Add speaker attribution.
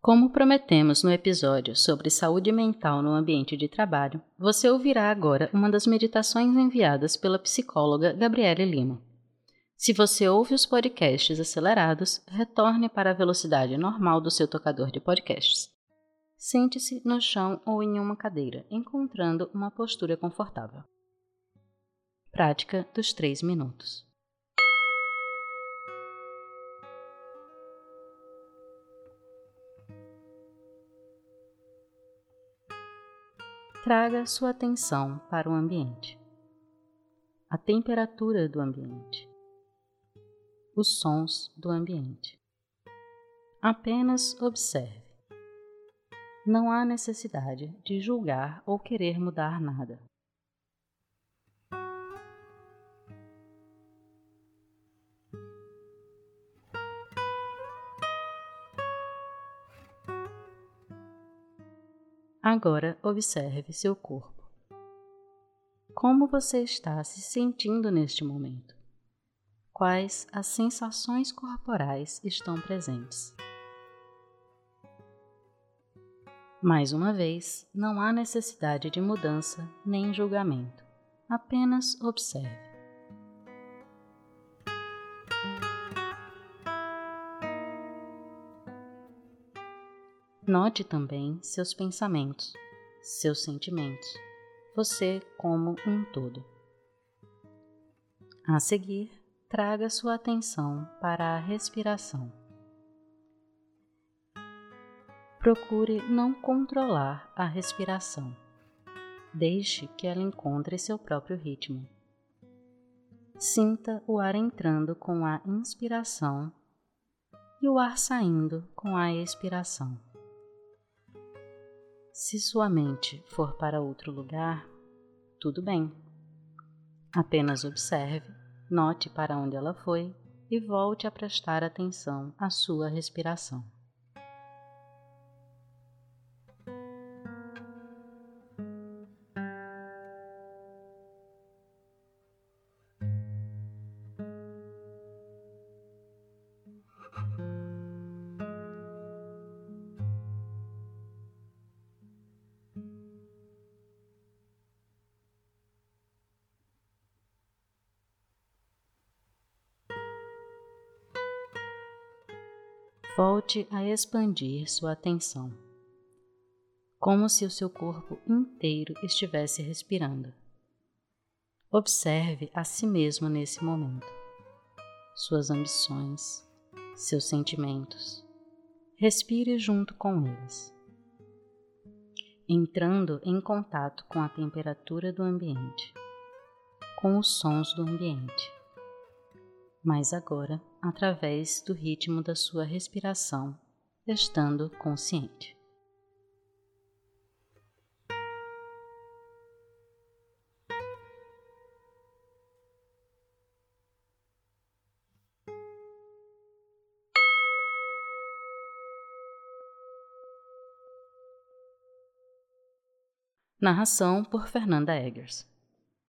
Speaker 1: Como prometemos no episódio sobre saúde mental no ambiente de trabalho, você ouvirá agora uma das meditações enviadas pela psicóloga Gabriele Lima. Se você ouve os podcasts acelerados, retorne para a velocidade normal do seu tocador de podcasts. Sente-se no chão ou em uma cadeira, encontrando uma postura confortável. Prática dos 3 minutos. Traga sua atenção para o ambiente. A temperatura do ambiente. Os sons do ambiente. Apenas observe. Não há necessidade de julgar ou querer mudar nada. Agora observe seu corpo. Como você está se sentindo neste momento? Quais as sensações corporais estão presentes? Mais uma vez, não há necessidade de mudança nem julgamento. Apenas observe. Note também seus pensamentos, seus sentimentos, você como um todo. A seguir, traga sua atenção para a respiração. Procure não controlar a respiração. Deixe que ela encontre seu próprio ritmo. Sinta o ar entrando com a inspiração e o ar saindo com a expiração. Se sua mente for para outro lugar, tudo bem. Apenas observe, note para onde ela foi e volte a prestar atenção à sua respiração. Volte a expandir sua atenção, como se o seu corpo inteiro estivesse respirando. Observe a si mesmo nesse momento, suas ambições, seus sentimentos. Respire junto com eles, entrando em contato com a temperatura do ambiente, com os sons do ambiente mas agora através do ritmo da sua respiração, estando consciente. Narração por Fernanda Eggers.